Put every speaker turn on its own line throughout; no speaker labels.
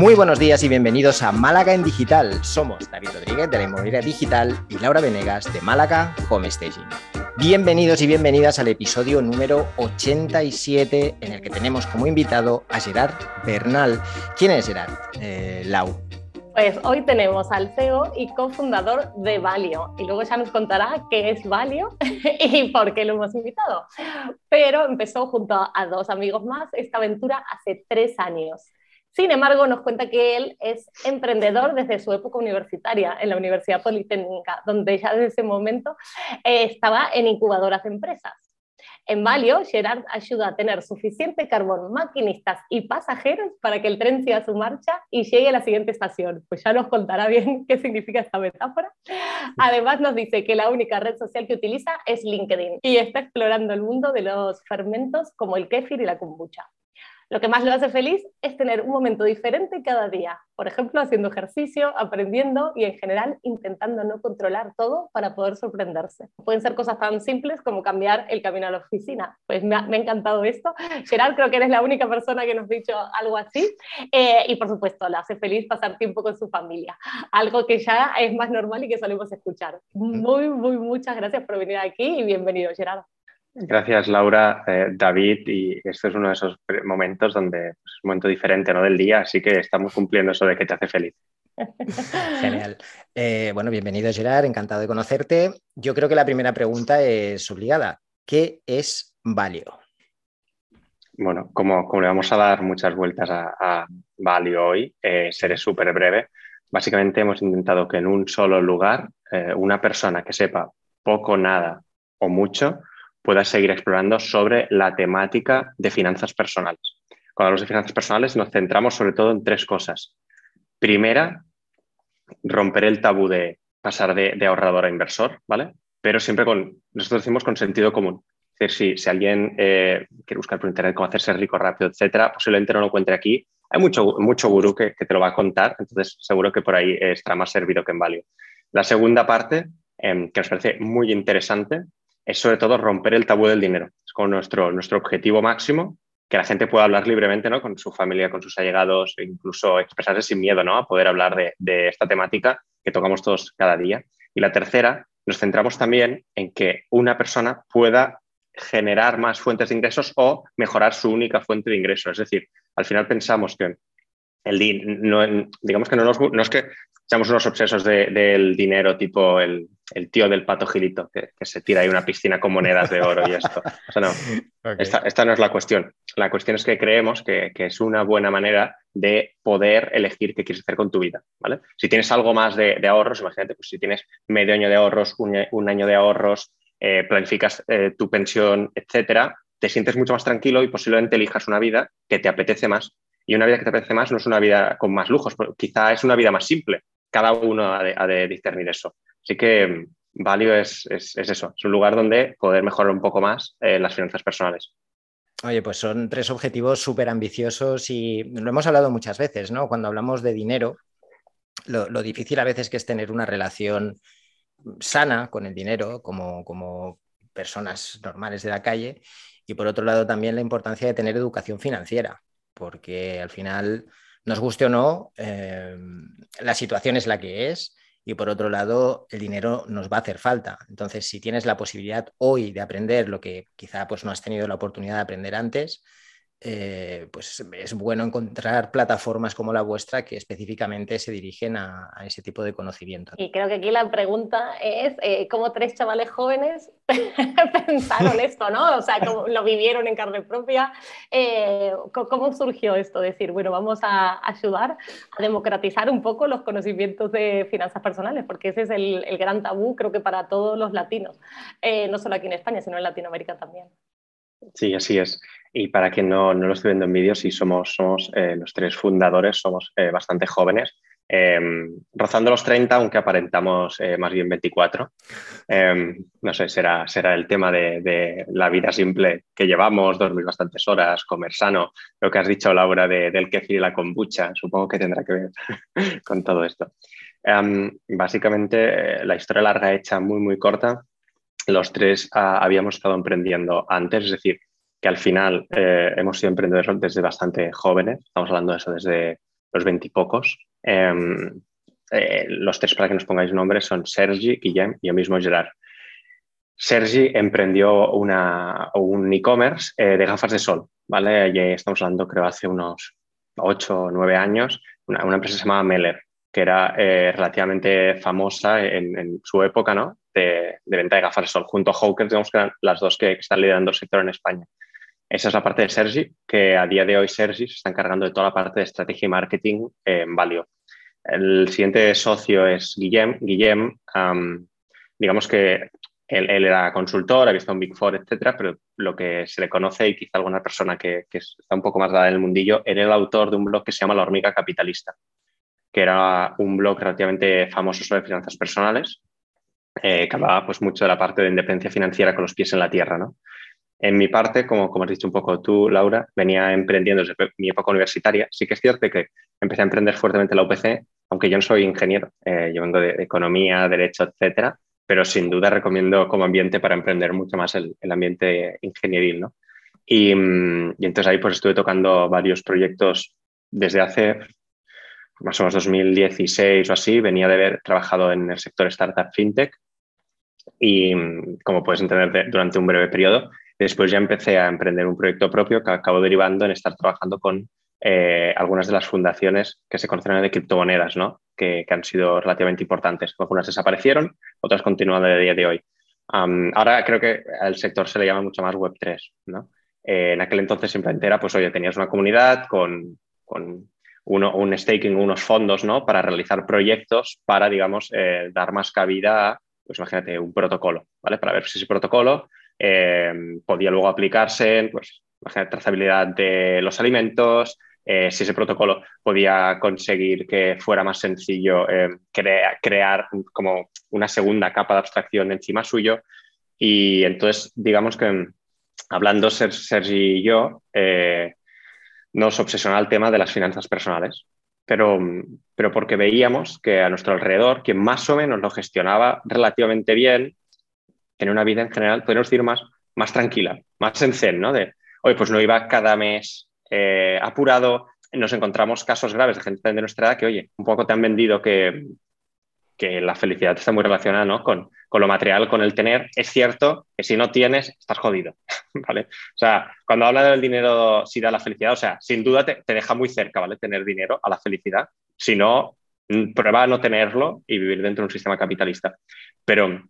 Muy buenos días y bienvenidos a Málaga en Digital. Somos David Rodríguez de la Inmobiliaria Digital y Laura Venegas de Málaga Home Staging. Bienvenidos y bienvenidas al episodio número 87 en el que tenemos como invitado a Gerard Bernal. ¿Quién es Gerard? Eh, Lau.
Pues hoy tenemos al CEO y cofundador de Valio y luego ya nos contará qué es Valio y por qué lo hemos invitado. Pero empezó junto a dos amigos más esta aventura hace tres años. Sin embargo, nos cuenta que él es emprendedor desde su época universitaria en la Universidad Politécnica, donde ya desde ese momento eh, estaba en incubadoras de empresas. En Valio, Gerard ayuda a tener suficiente carbón, maquinistas y pasajeros para que el tren siga su marcha y llegue a la siguiente estación. Pues ya nos contará bien qué significa esta metáfora. Además nos dice que la única red social que utiliza es LinkedIn y está explorando el mundo de los fermentos como el kéfir y la kombucha. Lo que más le hace feliz es tener un momento diferente cada día, por ejemplo, haciendo ejercicio, aprendiendo y en general intentando no controlar todo para poder sorprenderse. Pueden ser cosas tan simples como cambiar el camino a la oficina. Pues me ha, encantado esto. Gerard, creo que eres la única persona que nos ha dicho algo así. Eh, y por supuesto, le hace feliz pasar tiempo con su familia, algo que ya es más normal y que solemos escuchar. Muy, muy, muchas gracias por venir aquí y bienvenido, Gerard.
Gracias, Laura, eh, David, y este es uno de esos momentos donde pues, es un momento diferente ¿no? del día, así que estamos cumpliendo eso de que te hace feliz.
Genial. Eh, bueno, bienvenido Gerard, encantado de conocerte. Yo creo que la primera pregunta es obligada. ¿Qué es Valio?
Bueno, como, como le vamos a dar muchas vueltas a, Valio hoy, eh, seré súper breve. Básicamente hemos intentado que en un solo lugar una persona que sepa poco, nada o mucho puedas seguir explorando sobre la temática de finanzas personales. Cuando hablamos de finanzas personales nos centramos sobre todo en tres cosas. Primera, romper el tabú de pasar de, ahorrador a inversor, ¿vale? Pero siempre con, nosotros decimos con sentido común. Es decir, si, si alguien eh, quiere buscar por internet cómo hacerse rico rápido, etcétera, posiblemente no lo encuentre aquí. Hay mucho, mucho gurú que, te lo va a contar, entonces seguro que por ahí estará más servido que en Value. La segunda parte, em, que nos parece muy interesante, es sobre todo romper el tabú del dinero. Es como nuestro, nuestro objetivo máximo, que la gente pueda hablar libremente ¿no? con su familia, con sus allegados, e incluso expresarse sin miedo ¿no? a poder hablar de, de esta temática que tocamos todos cada día. Y la tercera, nos centramos también en que una persona pueda generar más fuentes de ingresos o mejorar su única fuente de ingresos. Es decir, al final pensamos que el no, digamos que no, no, es que seamos unos obsesos del dinero tipo el, tío del pato gilito que, se tira ahí una piscina con monedas de oro y esto. esta, no es la cuestión. La cuestión es que creemos que, es una buena manera de poder elegir qué quieres hacer con tu vida. ¿vale? Si tienes algo más de, ahorros, imagínate, pues si tienes medio año de ahorros, un, año de ahorros, eh, planificas eh, tu pensión, etcétera, te sientes mucho más tranquilo y posiblemente elijas una vida que te apetece más y una vida que te apetece más no es una vida con más lujos, quizá es una vida más simple. Cada uno ha de, discernir eso. Así que mm, Valio es, eso, es un lugar donde poder mejorar un poco más eh, las finanzas personales.
Oye, pues son tres objetivos súper ambiciosos y lo hemos hablado muchas veces, ¿no? Cuando hablamos de dinero, lo, difícil a veces que es tener una relación sana con el dinero como, como personas normales de la calle y por otro lado también la importancia de tener educación financiera porque al final, nos guste o no, eh, la situación es la que es y por otro lado, el dinero nos va a hacer falta. Entonces, si tienes la posibilidad hoy de aprender lo que quizá pues, no has tenido la oportunidad de aprender antes, eh, pues es bueno encontrar plataformas como la vuestra que específicamente se dirigen a, ese tipo de conocimiento.
Y creo que aquí la pregunta es eh, cómo tres chavales jóvenes pensaron esto, ¿no? O sea, cómo lo vivieron en carne propia. Eh, ¿Cómo surgió esto? Decir, bueno, vamos a ayudar a democratizar un poco los conocimientos de finanzas personales, porque ese es el, el gran tabú, creo que para todos los latinos, no solo aquí en España, sino en Latinoamérica también.
Sí, así es. Y para quien no, no lo esté viendo en vídeo, sí somos, somos eh, los tres fundadores, somos eh, bastante jóvenes, em, rozando los 30, aunque aparentamos eh, más bien 24. Em, no sé, será, será el tema de, la vida simple que llevamos, dormir bastantes horas, comer sano, lo que has dicho, Laura, de, del kefir y la kombucha, supongo que tendrá que ver con todo esto. Em, básicamente, la historia larga hecha muy, muy corta. Los tres ah, habíamos estado emprendiendo antes, es decir, que al final eh, hemos sido emprendedores desde bastante jóvenes, estamos hablando de eso desde los veintipocos. Em, eh, los tres, para que nos pongáis nombres, son Sergi, Guillem y yo mismo Gerard. Sergi emprendió una, un e-commerce eh, de gafas de sol, ¿vale? Estamos hablando, creo, hace unos ocho o nueve años, una, empresa se llamaba Meller, que era relativamente famosa en, en, su época, ¿no? De, de, venta de gafas de sol, junto a Hawker, digamos que eran las dos que, están liderando el sector en España. Esa es la parte de Sergi, que a día de hoy Sergi se está encargando de toda la parte de estrategia y marketing en Valio. El siguiente socio es Guillem. Guillem, digamos que él, él, era consultor, ha visto un Big Four, etcétera, pero lo que se le conoce y quizá alguna persona que, que está un poco más dada en el mundillo, era el autor de un blog que se llama La Hormiga Capitalista, que era un blog relativamente famoso sobre finanzas personales, eh, que hablaba pues, mucho de la parte de independencia financiera con los pies en la tierra. ¿no? En mi parte, como, como has dicho un poco tú, Laura, venía emprendiendo desde mi época universitaria. Sí que es cierto que empecé a emprender fuertemente la UPC, aunque yo no soy ingeniero, eh, yo vengo de, economía, derecho, etcétera, pero sin duda recomiendo como ambiente para emprender mucho más el, ambiente ingenieril, ¿no? Y, y, entonces ahí pues estuve tocando varios proyectos desde hace más o menos 2016 o así, venía de haber trabajado en el sector startup fintech y como puedes entender durante un breve periodo Después ya empecé a emprender un proyecto propio que acabó derivando en estar trabajando con eh, algunas de las fundaciones que se conocen de criptomonedas, ¿no? que, que, han sido relativamente importantes. Algunas desaparecieron, otras continúan a día de hoy. Um, ahora creo que al sector se le llama mucho más Web3. ¿no? Eh, en aquel entonces simplemente era, pues oye, tenías una comunidad con, con uno, un staking, unos fondos ¿no? para realizar proyectos para, digamos, eh, dar más cabida a, pues imagínate, un protocolo, ¿vale? Para ver si ese protocolo eh, podía luego aplicarse, pues, trazabilidad de los alimentos, eh, si ese protocolo podía conseguir que fuera más sencillo eh, crea, crear como una segunda capa de abstracción encima suyo. Y entonces, digamos que hablando Sergi y yo, eh, nos obsesionó el tema de las finanzas personales, pero, pero porque veíamos que a nuestro alrededor, quien más o menos lo gestionaba relativamente bien, tener una vida en general, podemos decir, más, más tranquila, más en zen, ¿no? De, oye, pues no iba cada mes eh, apurado, nos encontramos casos graves de gente de nuestra edad que, oye, un poco te han vendido que, que la felicidad está muy relacionada ¿no? con, con, lo material, con el tener. Es cierto que si no tienes, estás jodido, ¿vale? O sea, cuando habla del dinero, si da la felicidad, o sea, sin duda te, te deja muy cerca, ¿vale? Tener dinero a la felicidad. Si no, prueba a no tenerlo y vivir dentro de un sistema capitalista. Pero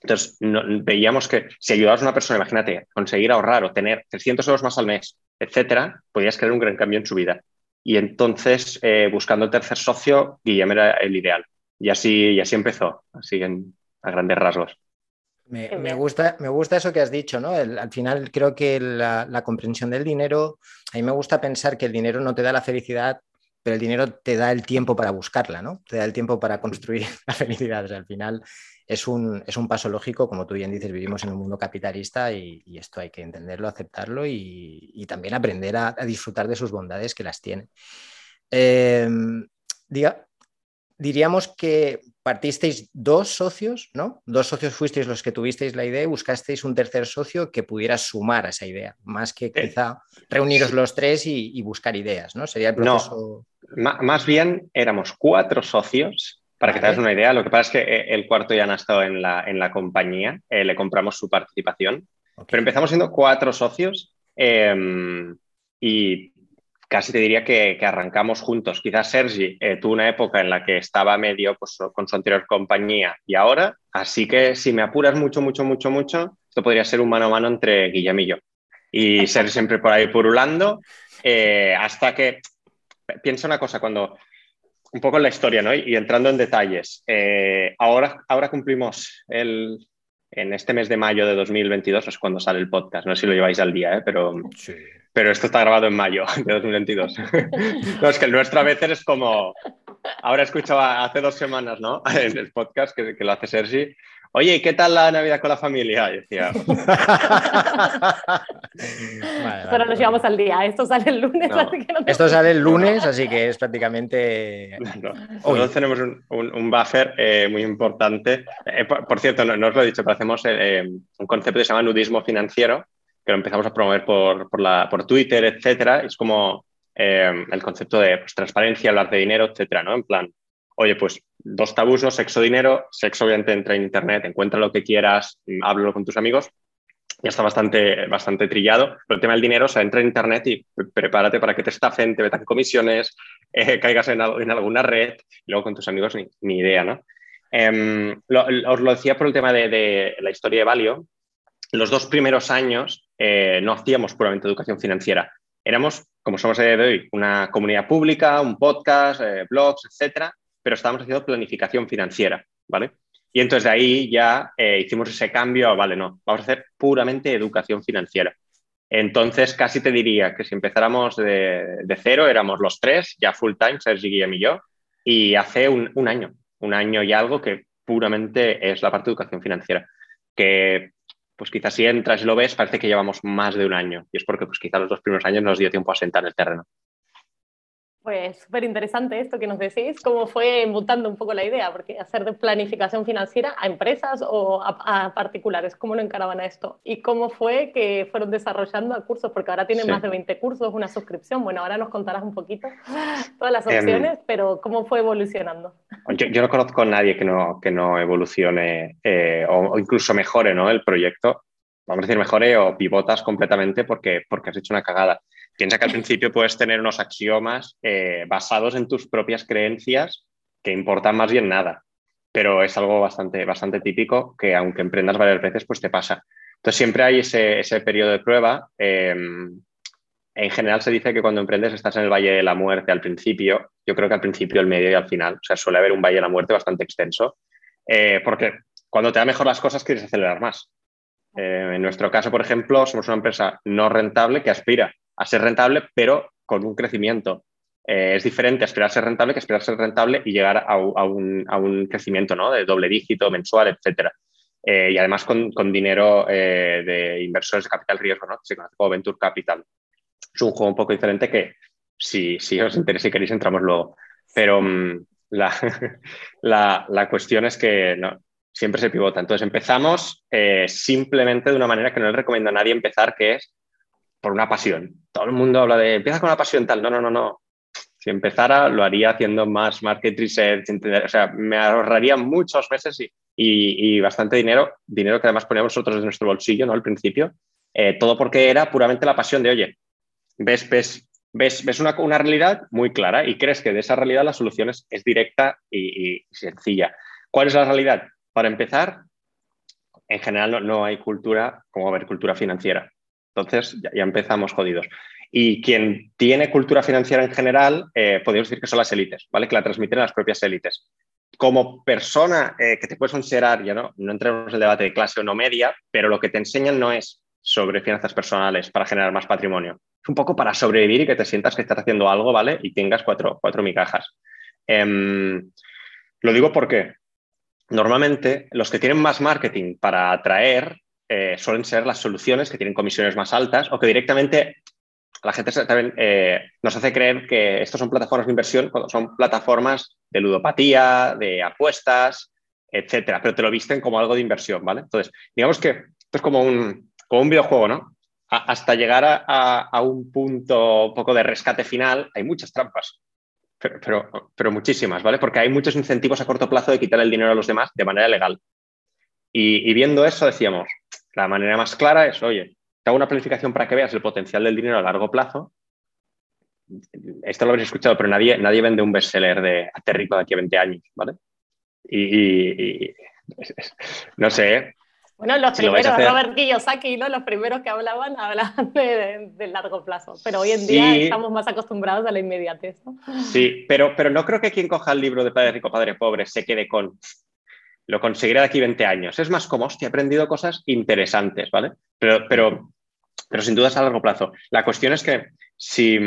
entonces, veíamos que si ayudabas a una persona, imagínate, conseguir ahorrar o tener 300 euros más al mes, etcétera, podías crear un gran cambio en su vida. Y entonces, eh, buscando el tercer socio, Guillermo era el ideal. Y así, y así empezó, así en, a grandes rasgos.
Me, me, gusta, me gusta eso que has dicho, ¿no? El, al final creo que la, la, comprensión del dinero, a mí me gusta pensar que el dinero no te da la felicidad, pero el dinero te da el tiempo para buscarla, ¿no? Te da el tiempo para construir la felicidad. O sea, al final es un, es un, paso lógico, como tú bien dices, vivimos en un mundo capitalista y, y esto hay que entenderlo, aceptarlo y, y también aprender a, a, disfrutar de sus bondades que las tiene. Eh, diga, diríamos que partisteis dos socios, ¿no? Dos socios fuisteis los que tuvisteis la idea y buscasteis un tercer socio que pudiera sumar a esa idea, más que quizá reuniros los tres y, y buscar ideas, ¿no? Sería el proceso.
No, más bien éramos cuatro socios para que te hagas una idea, lo que pasa es que eh, el cuarto ya no ha estado en la, en la compañía, eh, le compramos su participación, okay. pero empezamos siendo cuatro socios eh, y casi te diría que, que, arrancamos juntos. Quizás Sergi eh, tuvo una época en la que estaba medio pues, con su anterior compañía y ahora, así que si me apuras mucho, mucho, mucho, mucho, esto podría ser un mano a mano entre Guillem y yo. Y ser siempre por ahí purulando eh, hasta que... Piensa una cosa, cuando un poco en la historia, ¿no? Y entrando en detalles. Eh, ahora, ahora cumplimos el, en este mes de mayo de 2022, es cuando sale el podcast. No sé si lo lleváis al día, ¿eh? pero, sí. Pero esto está grabado en mayo de 2022. no, es que el nuestro a veces es como. Ahora escuchaba hace dos semanas, ¿no? En el podcast que, que lo hace Sergi. Oye, ¿qué tal la Navidad con la familia? Y decía.
vale, Pero nos llevamos al día. Esto sale el lunes.
No. Así que no Esto sale el lunes, así que es prácticamente.
No, Nosotros tenemos un, un, un buffer eh, muy importante. Eh, por, por, cierto, no, no, os lo he dicho, pero hacemos eh, un concepto que se llama nudismo financiero, que lo empezamos a promover por, por, la, por Twitter, etcétera. Es como el concepto de pues, transparencia, hablar de dinero, etcétera, ¿no? En plan, oye, pues dos tabusos, sexo, dinero, sexo obviamente entra en internet, encuentra lo que quieras, háblalo con tus amigos, ya está bastante, bastante trillado. Pero el tema del dinero, o sea, entra en internet y prepárate para que te estafen, te metan comisiones, eh, caigas en, en, alguna red, y luego con tus amigos ni, ni idea, ¿no? Em, os lo decía por el tema de, la historia de Valio. Los dos primeros años eh, no hacíamos puramente educación financiera. Éramos, como somos de hoy, una comunidad pública, un podcast, eh, blogs, etcétera, pero estábamos haciendo planificación financiera, ¿vale? Y entonces de ahí ya eh, hicimos ese cambio, vale, no, vamos a hacer puramente educación financiera. Entonces casi te diría que si empezáramos de, cero, éramos los tres, ya full time, Sergi, Guillem y yo, y hace un, un año, un año y algo que puramente es la parte de educación financiera, que pues quizás si entras y lo ves parece que llevamos más de un año y es porque pues quizás los dos primeros años nos dio tiempo a sentar en el terreno.
Pues súper interesante esto que nos decís, cómo fue mutando un poco la idea, porque hacer de planificación financiera a empresas o a, particulares, ¿cómo lo encaraban a esto? ¿Y cómo fue que fueron desarrollando a cursos? Porque ahora tienen más de 20 cursos, una suscripción. Bueno, ahora nos contarás un poquito todas las em, opciones, pero ¿cómo fue evolucionando?
Yo, no conozco a nadie que no, que no evolucione eh, o, incluso mejore ¿no? el proyecto. Vamos a decir mejore o pivotas completamente porque, porque has hecho una cagada. Piensa que al principio puedes tener unos axiomas eh, basados en tus propias creencias que importan más bien nada, pero es algo bastante, bastante típico que aunque emprendas varias veces, pues te pasa. Entonces siempre hay ese, ese periodo de prueba. Em, en general se dice que cuando emprendes estás en el Valle de la Muerte al principio. Yo creo que al principio, el medio y al final. O sea, suele haber un Valle de la Muerte bastante extenso. Eh, porque cuando te da mejor las cosas quieres acelerar más. Eh, en nuestro caso, por ejemplo, somos una empresa no rentable que aspira a ser rentable, pero con un crecimiento. Eh, es diferente aspirar a ser rentable que aspirar a ser rentable y llegar a, un, crecimiento ¿no? de doble dígito, mensual, etc. Eh, y además con, dinero eh, de inversores de capital riesgo, ¿no? se conoce como Venture Capital. Es un juego un poco diferente que si, si os interesa y queréis entramos luego. Pero mm, la, la, cuestión es que siempre se pivota. Entonces empezamos simplemente de una manera que no le recomiendo a nadie empezar, que es por una pasión. Todo el mundo habla de empieza con una pasión tal. No, no, no, no. Si empezara, lo haría haciendo más market research, o sea, me ahorraría muchos meses y, y, bastante dinero, dinero que además poníamos nosotros de nuestro bolsillo, ¿no? Al principio. Eh, todo porque era puramente la pasión de, oye, ves, ves, ves, una, una, realidad muy clara y crees que de esa realidad la solución es, directa y, sencilla. ¿Cuál es la realidad? Para empezar, en general no, no hay cultura como haber cultura financiera. Entonces ya, empezamos jodidos. Y quien tiene cultura financiera en general, eh, podríamos decir que son las élites, ¿vale? Que la transmiten las propias élites. Como persona eh, que te puedes considerar, ya no, no entremos en el debate de clase o no media, pero lo que te enseñan no es sobre finanzas personales para generar más patrimonio. Es un poco para sobrevivir y que te sientas que estás haciendo algo, ¿vale? Y tengas cuatro, cuatro micajas. Em, lo digo porque normalmente los que tienen más marketing para atraer eh, suelen ser las soluciones que tienen comisiones más altas o que directamente la gente también eh, nos hace creer que estos son plataformas de inversión cuando son plataformas de ludopatía, de apuestas, etcétera, pero te lo visten como algo de inversión, ¿vale? Entonces, digamos que esto es como un, como un videojuego, ¿no? hasta llegar a, un punto un poco de rescate final, hay muchas trampas, pero, pero, muchísimas, ¿vale? Porque hay muchos incentivos a corto plazo de quitar el dinero a los demás de manera legal. y viendo eso decíamos, la manera más clara es, oye, te hago una planificación para que veas el potencial del dinero a largo plazo. Esto lo habréis escuchado, pero nadie, nadie vende un bestseller de Hazte rico de aquí a 20 años, ¿vale? Y, no sé.
Bueno, los primeros, Robert Kiyosaki, ¿no? Los primeros que hablaban, hablaban de, largo plazo, pero hoy en día estamos más acostumbrados a la inmediatez. ¿no?
Sí, pero, pero no creo que quien coja el libro de Padre Rico, Padre Pobre se quede con lo conseguiré de aquí 20 años. Es más como, hostia, he aprendido cosas interesantes, ¿vale? Pero, pero, pero sin duda es a largo plazo. La cuestión es que si,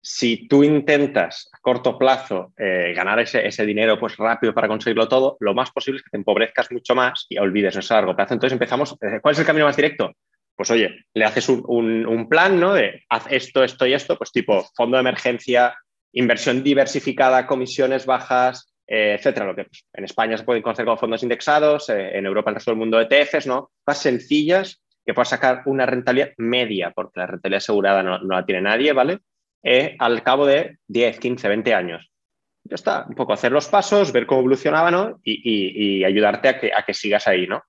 si tú intentas a corto plazo eh, ganar ese, ese, dinero pues rápido para conseguirlo todo, lo más posible es que te empobrezcas mucho más y olvides eso a largo plazo. Entonces empezamos, eh, ¿cuál es el camino más directo? Pues oye, le haces un, un, plan, ¿no? De haz esto, esto y esto, pues tipo fondo de emergencia, inversión diversificada, comisiones bajas, etcétera. Lo que en España se pueden conocer como fondos indexados, eh, en Europa, en el resto del mundo, ETFs, ¿no? Más sencillas que puedas sacar una rentabilidad media, porque la rentabilidad asegurada no, la tiene nadie, ¿vale? eh, al cabo de 10, 15, 20 años. Ya está, un poco hacer los pasos, ver cómo evolucionaba ¿no? y, ayudarte a que, a que sigas ahí. ¿no?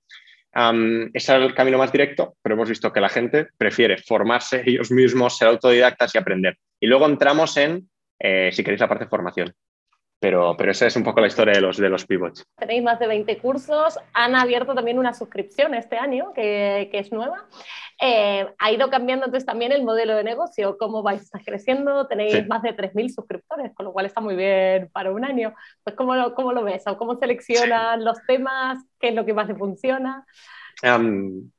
ese es el camino más directo, pero hemos visto que la gente prefiere formarse ellos mismos, ser autodidactas y aprender. Y luego entramos en, eh, si queréis, la parte de formación. Pero, pero esa es un poco la historia de los, de los pivots.
Tenéis más de 20 cursos, han abierto también una suscripción este año, que, que es nueva. Eh, ha ido cambiando entonces también el modelo de negocio, cómo vais creciendo, tenéis más de 3.000 suscriptores, con lo cual está muy bien para un año. Pues ¿cómo lo, cómo lo ves? ¿O ¿Cómo seleccionan los temas? ¿Qué es lo que más te funciona?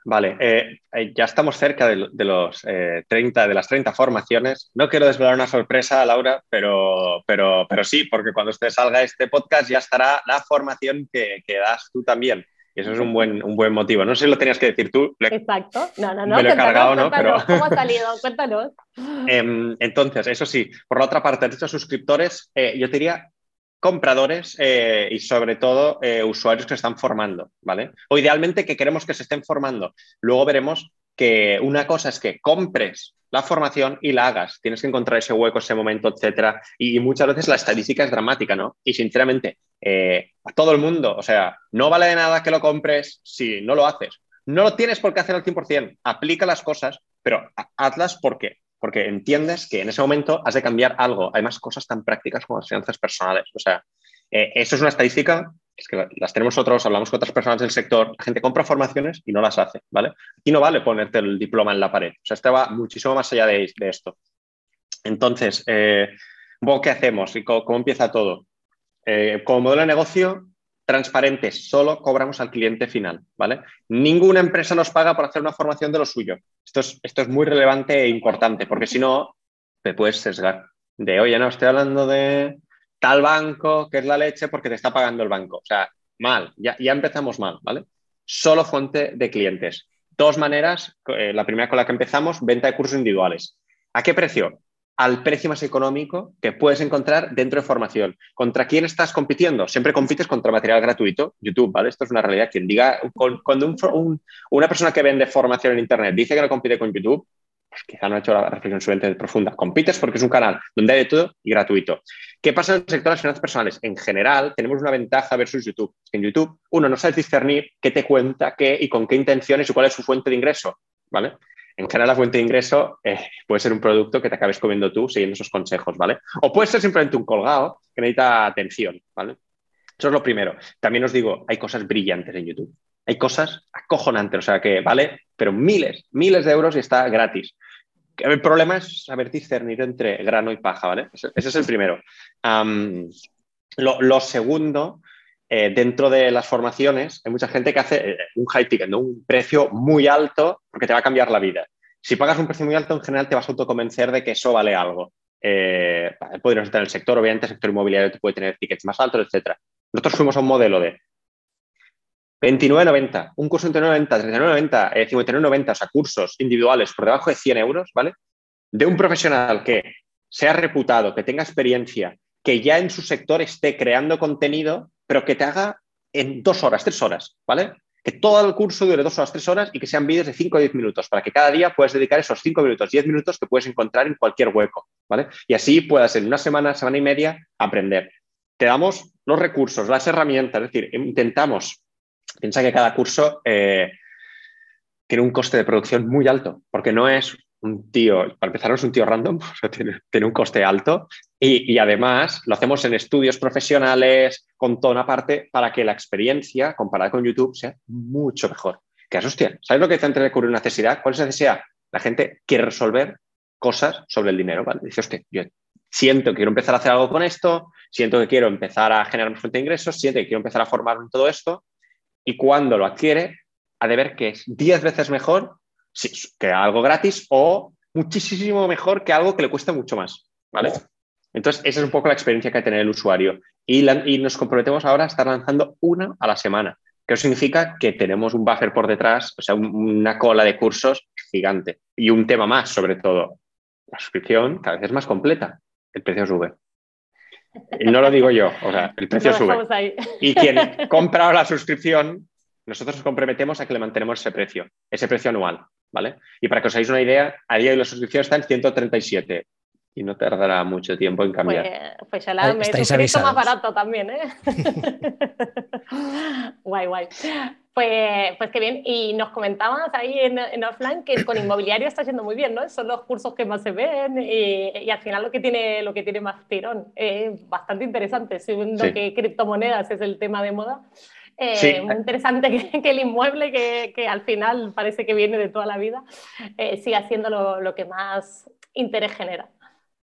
Vale, eh, eh, ya estamos cerca de, los 30, de las 30 formaciones. No quiero desvelar una sorpresa, Laura, pero, pero, pero sí, porque cuando usted salga este podcast ya estará la formación que, que das tú también. Y eso es un buen, un buen motivo. No sé si lo tenías que decir tú.
Exacto. No, no, no. Me lo he cargado, ¿no? Pero... ¿Cómo ha salido? Cuéntanos.
Em, entonces, eso sí, por la otra parte, de estos suscriptores, eh, yo te diría compradores eh, y sobre todo eh, usuarios que se están formando, ¿vale? O idealmente que queremos que se estén formando. Luego veremos que una cosa es que compres la formación y la hagas. Tienes que encontrar ese hueco, ese momento, etcétera. Y, muchas veces la estadística es dramática, ¿no? Y sinceramente, eh, a todo el mundo, o sea, no vale de nada que lo compres si no lo haces. No lo tienes por qué hacer al 100%. Aplica las cosas, pero hazlas porque porque entiendes que en ese momento has de cambiar algo. Hay más cosas tan prácticas como las finanzas personales. O sea, eh, eso es una estadística es que las tenemos nosotros, hablamos con otras personas del sector, la gente compra formaciones y no las hace, ¿vale? Y no vale ponerte el diploma en la pared, o sea, este va muchísimo más allá de, esto. Entonces, eh, ¿qué hacemos y cómo, empieza todo? Eh, como modelo de negocio, transparente, solo cobramos al cliente final, ¿vale? Ninguna empresa nos paga por hacer una formación de lo suyo. Esto es, esto es muy relevante e importante, porque si no, te puedes sesgar. De, oye, no, estoy hablando de tal banco que es la leche porque te está pagando el banco. O sea, mal, ya, ya empezamos mal, ¿vale? Solo fuente de clientes. Dos maneras, eh, la primera con la que empezamos, venta de cursos individuales. ¿A qué precio? Al precio más económico que puedes encontrar dentro de formación. ¿Contra quién estás compitiendo? Siempre compites contra material gratuito, YouTube, ¿vale? Esto es una realidad. Quien diga, cuando una persona que vende formación en Internet dice que no compite con YouTube, quizá no ha hecho la reflexión suficientemente profunda. Compites porque es un canal donde hay de todo y gratuito. ¿Qué pasa en el sector de las finanzas personales? En general, tenemos una ventaja versus YouTube. En YouTube, uno, no sabes discernir qué te cuenta, qué y con qué intenciones y cuál es su fuente de ingreso. ¿Vale? En general, la fuente de ingreso eh, puede ser un producto que te acabes comiendo tú siguiendo esos consejos, ¿vale? O puede ser simplemente un colgado que necesita atención, ¿vale? Eso es lo primero. También os digo, hay cosas brillantes en YouTube. Hay cosas acojonantes, o sea que vale, pero miles, miles de euros y está gratis. El problema es saber discernir entre grano y paja, ¿vale? Ese, es el primero. lo, segundo, eh, dentro de las formaciones, hay mucha gente que hace eh, un high ticket, un precio muy alto porque te va a cambiar la vida. Si pagas un precio muy alto, en general te vas a autoconvencer de que eso vale algo. Eh, podríamos estar en el sector, obviamente el sector inmobiliario te puede tener tickets más altos, etc. Nosotros fuimos a un modelo de 29,90, un curso de 29,90, 39,90, eh, 59,90, o sea, cursos individuales por debajo de 100 euros, ¿vale? De un profesional que sea reputado, que tenga experiencia, que ya en su sector esté creando contenido, pero que te haga en dos horas, tres horas, ¿vale? Que todo el curso dure dos horas, tres horas y que sean vídeos de 5 o 10 minutos, para que cada día puedas dedicar esos 5 minutos, 10 minutos que puedes encontrar en cualquier hueco, ¿vale? Y así puedas en una semana, semana y media aprender. Te damos los recursos, las herramientas, es decir, intentamos Piensa que cada curso eh, tiene un coste de producción muy alto, porque no es un tío, para empezar no es un tío random, tiene, un coste alto y, además lo hacemos en estudios profesionales, con toda una parte para que la experiencia comparada con YouTube sea mucho mejor. Que hostia, ¿sabes lo que antes de cubrir una necesidad? ¿Cuál es la necesidad? La gente quiere resolver cosas sobre el dinero, ¿vale? Dice, hostia, yo siento que quiero empezar a hacer algo con esto, siento que quiero empezar a generar más fuente de ingresos, siento que quiero empezar a formarme en todo esto y cuando lo adquiere, ha de ver que es 10 veces mejor que algo gratis o muchísimo mejor que algo que le cuesta mucho más. ¿vale? Entonces, esa es un poco la experiencia que ha tenido el usuario. Y, y nos comprometemos ahora a estar lanzando una a la semana. Que eso significa que tenemos un buffer por detrás, o sea, una cola de cursos gigante. Y un tema más, sobre todo, la suscripción cada vez es más completa. El precio sube. Y no lo digo yo, o sea, el precio sube. Y quien compra la suscripción, nosotros nos comprometemos a que le mantenemos ese precio, ese precio anual, ¿vale? Y para que os hagáis una idea, a día de hoy la suscripción está en 137. y no tardará mucho tiempo en cambiar.
Pues, pues ya la me he más barato también, ¿eh? guay, guay. Pues, pues qué bien. Y nos comentabas ahí en, offline que con inmobiliario está yendo muy bien, ¿no? Son los cursos que más se ven y, al final lo que tiene, lo que tiene más tirón. Es bastante interesante, siendo que criptomonedas es el tema de moda. Eh, muy interesante que, el inmueble, que, que, al final parece que viene de toda la vida, eh, siga siendo lo, lo, que más interés genera.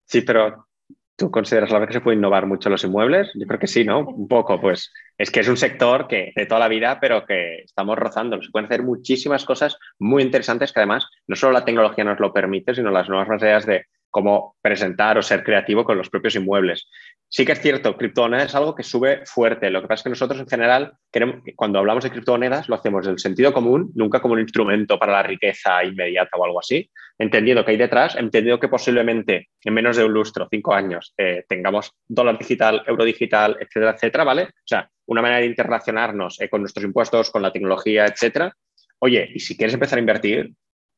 Sí, pero ¿tú consideras la vez que se puede innovar mucho los inmuebles? Yo creo que sí, ¿no? Un poco, pues es que es un sector que de toda la vida, pero que estamos rozando. Se pueden hacer muchísimas cosas muy interesantes que además no solo la tecnología nos lo permite, sino las nuevas maneras de cómo presentar o ser creativo con los propios inmuebles. Sí que es cierto, criptomonedas es algo que sube fuerte. Lo que pasa es que nosotros en general, queremos, cuando hablamos de criptomonedas, lo hacemos del sentido común, nunca como un instrumento para la riqueza inmediata o algo así, entendiendo que hay detrás, entendiendo que posiblemente en menos de un lustro, cinco años, eh, tengamos dólar digital, euro digital, etcétera, etcétera, ¿vale? O sea, una manera de interrelacionarnos eh, con nuestros impuestos, con la tecnología, etcétera. Oye, y si quieres empezar a invertir,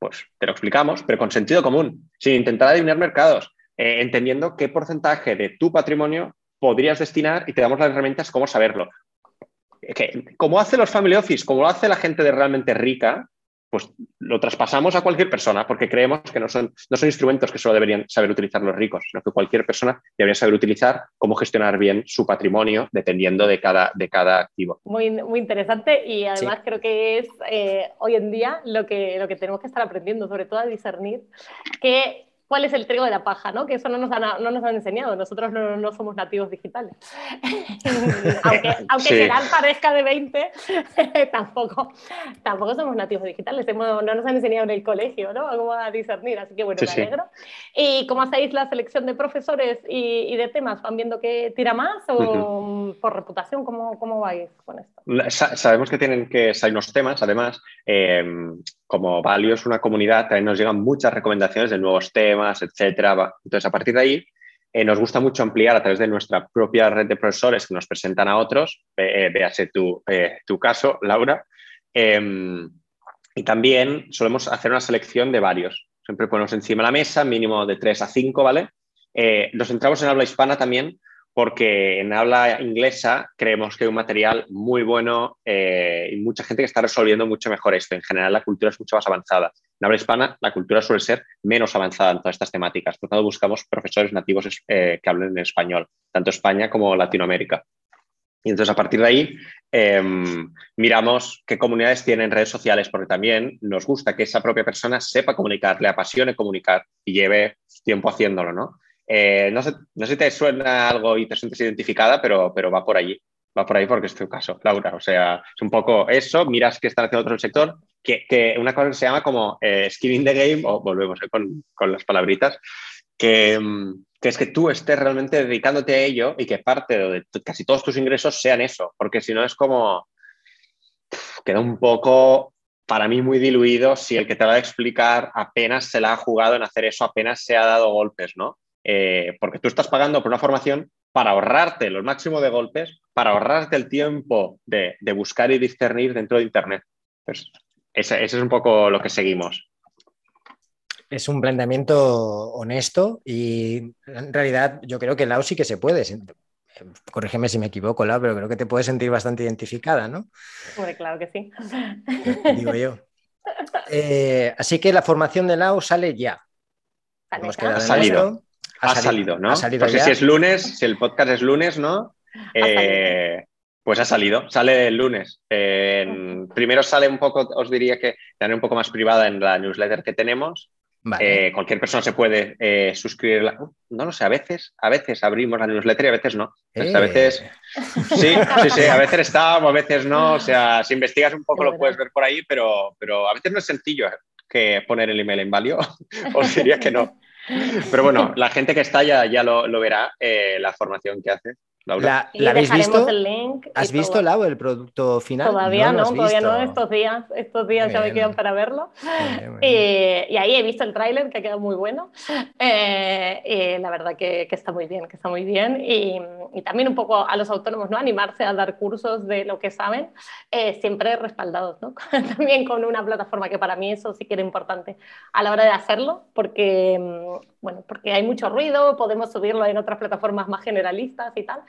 pues te lo explicamos, pero con sentido común, sin intentar adivinar mercados, eh, entendiendo qué porcentaje de tu patrimonio podrías destinar y te damos las herramientas cómo saberlo. como hace los family office, como lo hace la gente de realmente rica, pues lo traspasamos a cualquier persona porque creemos que no son, no son instrumentos que solo deberían saber utilizar los ricos, sino que cualquier persona debería saber utilizar cómo gestionar bien su patrimonio dependiendo de cada, de cada activo.
Muy, muy interesante y además creo que es eh, hoy en día lo que, lo que tenemos que estar aprendiendo, sobre todo a discernir que cuál es el trigo de la paja, ¿no? Que eso no nos han, no nos han enseñado, nosotros no, no somos nativos digitales. aunque aunque parezca de 20, tampoco, tampoco somos nativos digitales, no nos han enseñado en el colegio, ¿no? Cómo a discernir, así que bueno, me alegro. ¿Y cómo hacéis la selección de profesores y, y de temas? ¿Van viendo que tira más o por reputación? ¿Cómo, ¿Cómo vais con esto?
Sabemos que tienen que salir unos temas, además, eh, como Valio es una comunidad, también nos llegan muchas recomendaciones de nuevos temas, etcétera. Entonces, a partir de ahí, eh, nos gusta mucho ampliar a través de nuestra propia red de profesores que nos presentan a otros. Eh, véase tu, eh, tu, caso, Laura. Em, y también solemos hacer una selección de varios. Siempre ponemos encima la mesa, mínimo de 3 a 5, ¿vale? nos centramos en habla hispana también porque en habla inglesa creemos que hay un material muy bueno eh, y mucha gente que está resolviendo mucho mejor esto. En general, la cultura es mucho más avanzada. En habla hispana, la cultura suele ser menos avanzada en todas estas temáticas. Por lo tanto, buscamos profesores nativos eh, que hablen en español, tanto España como Latinoamérica. Y entonces, a partir de ahí, em, miramos qué comunidades tienen redes sociales, porque también nos gusta que esa propia persona sepa comunicar, le apasione comunicar y lleve tiempo haciéndolo, ¿no? Eh, no, sé, no, sé, si te suena algo y te sientes identificada, pero, pero va por allí. Va por ahí porque es tu caso, Laura. O sea, es un poco eso, miras qué están haciendo el sector, que, que, una cosa que se llama como eh, the game, o volvemos eh, con, con, las palabritas, que, mm, que, es que tú estés realmente dedicándote a ello y que parte de casi todos tus ingresos sean eso, porque si no es como, queda un poco para mí muy diluido si el que te va a explicar apenas se la ha jugado en hacer eso, apenas se ha dado golpes, ¿no? Eh, porque tú estás pagando por una formación para ahorrarte los máximos de golpes, para ahorrarte el tiempo de, buscar y discernir dentro de Internet. Pues ese, es un poco lo que seguimos.
Es un planteamiento honesto y en realidad yo creo que Lau sí que se puede. Corrígeme si me equivoco, Lau, pero creo que te puedes sentir bastante identificada, ¿no?
claro que sí.
Digo yo. Eh, así que la formación de Lau sale ya.
Hemos quedado ha salido. Ha, salido, ¿no? no sé si es lunes, si el podcast es lunes, ¿no? Eh, pues ha salido, sale el lunes. primero sale un poco, os diría que también un poco más privada en la newsletter que tenemos. Eh, cualquier persona se puede eh, suscribir. No lo sé, a veces, a veces abrimos la newsletter y a veces no. A veces sí, sí, sí, a veces a veces no. O sea, si investigas un poco lo puedes ver por ahí, pero, pero a veces no es sencillo que poner el email en valio. os diría que no. Pero bueno, la gente que está ya, ya lo, lo verá, eh, la formación que hace.
¿La, habéis visto? ¿Has visto, Lau, el producto final?
Todavía no, todavía no, estos días, estos días ya me quedan para verlo. y ahí he visto el tráiler que ha quedado muy bueno. Eh, y la verdad que, que, está muy bien, que está muy bien. Y, y, también un poco a los autónomos, ¿no? Animarse a dar cursos de lo que saben, eh, siempre respaldados, ¿no? también con una plataforma que para mí eso sí que era importante a la hora de hacerlo, porque mm, bueno, porque hay mucho ruido, podemos subirlo en otras plataformas más generalistas y tal.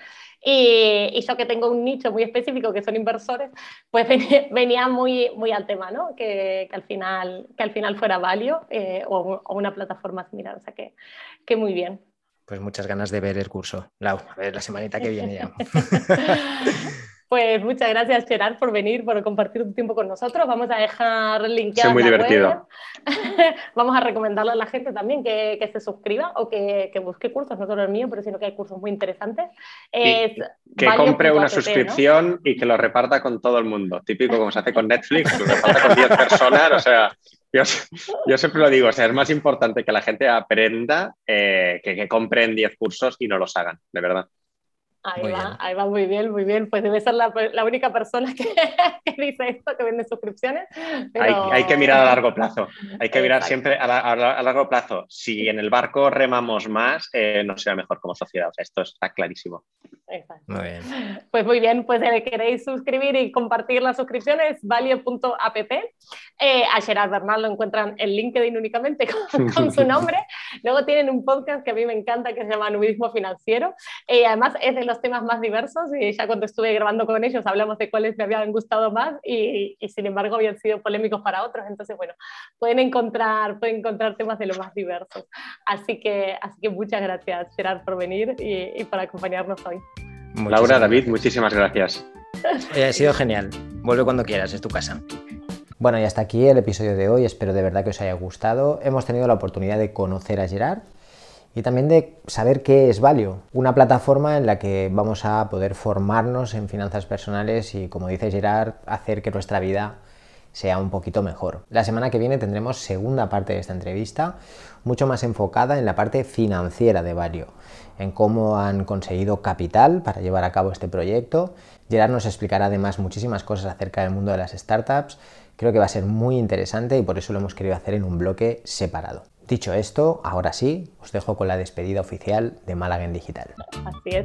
Y, yo que tengo un nicho muy específico, que son inversores, pues venía muy, muy al tema, ¿no? Que, que al, final, que al final fuera Valio eh, o, una plataforma similar. O sea que, que muy bien.
Pues muchas ganas de ver el curso. Lau, a ver la semanita que viene ya.
Pues muchas gracias, Gerard, por venir, por compartir un tiempo con nosotros. Vamos a dejar linkeada.
muy divertido.
Vamos a recomendarle a la gente también que, que se suscriba o que, que, busque cursos, no solo el mío, pero sino que hay cursos muy interesantes.
que compre una suscripción y que lo reparta con todo el mundo. Típico como se hace con Netflix, lo reparta con 10 personas. O sea, yo, yo, siempre lo digo, o sea, es más importante que la gente aprenda eh, que, que compren 10 cursos y no los hagan, de verdad.
Ahí va, ahí va muy bien, muy bien. Pues debe ser la, la única persona que, que, dice esto, que vende suscripciones.
Hay, hay, que mirar a largo plazo. Hay que mirar siempre a, a, largo plazo. Si en el barco remamos más, eh, nos será mejor como sociedad. O sea, esto está clarísimo.
Exacto. Muy bien. Pues muy bien, pues si queréis suscribir y compartir las suscripciones, valio.app. Eh, a Gerard Bernal lo encuentran en LinkedIn únicamente con, con, su nombre. Luego tienen un podcast que a mí me encanta que se llama Nudismo Financiero. y eh, además es de los temas más diversos y ya cuando estuve grabando con ellos hablamos de cuáles me habían gustado más y, y, sin embargo habían sido polémicos para otros. Entonces, bueno, pueden encontrar, pueden encontrar temas de lo más diversos. Así que, así que muchas gracias, Gerard, por venir y, y por acompañarnos hoy.
Laura, David, muchísimas gracias.
ha sido genial. Vuelve cuando quieras, es tu casa.
Bueno, y hasta aquí el episodio de hoy. Espero de verdad que os haya gustado. Hemos tenido la oportunidad de conocer a Gerard y también de saber qué es Valio, una plataforma en la que vamos a poder formarnos en finanzas personales y, como dice Gerard, hacer que nuestra vida sea un poquito mejor. La semana que viene tendremos segunda parte de esta entrevista, mucho más enfocada en la parte financiera de Valio, en cómo han conseguido capital para llevar a cabo este proyecto. Gerard nos explicará además muchísimas cosas acerca del mundo de las startups. Creo que va a ser muy interesante y por eso lo hemos querido hacer en un bloque separado. Dicho esto, ahora sí, os dejo con la despedida oficial de Málaga en Digital.
Así es.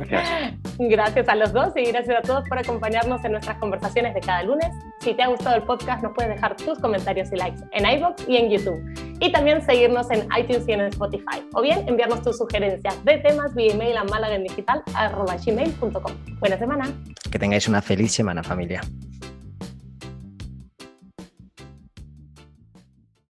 Gracias. a los dos y gracias a todos por acompañarnos en nuestras conversaciones de cada lunes. Si te ha gustado el podcast, nos puedes dejar tus comentarios y likes en iVoox y en YouTube. Y también seguirnos en iTunes y en Spotify. O bien enviarnos tus sugerencias de temas vía email a malagendigital.gmail.com. Buena semana.
Que tengáis una feliz semana, familia.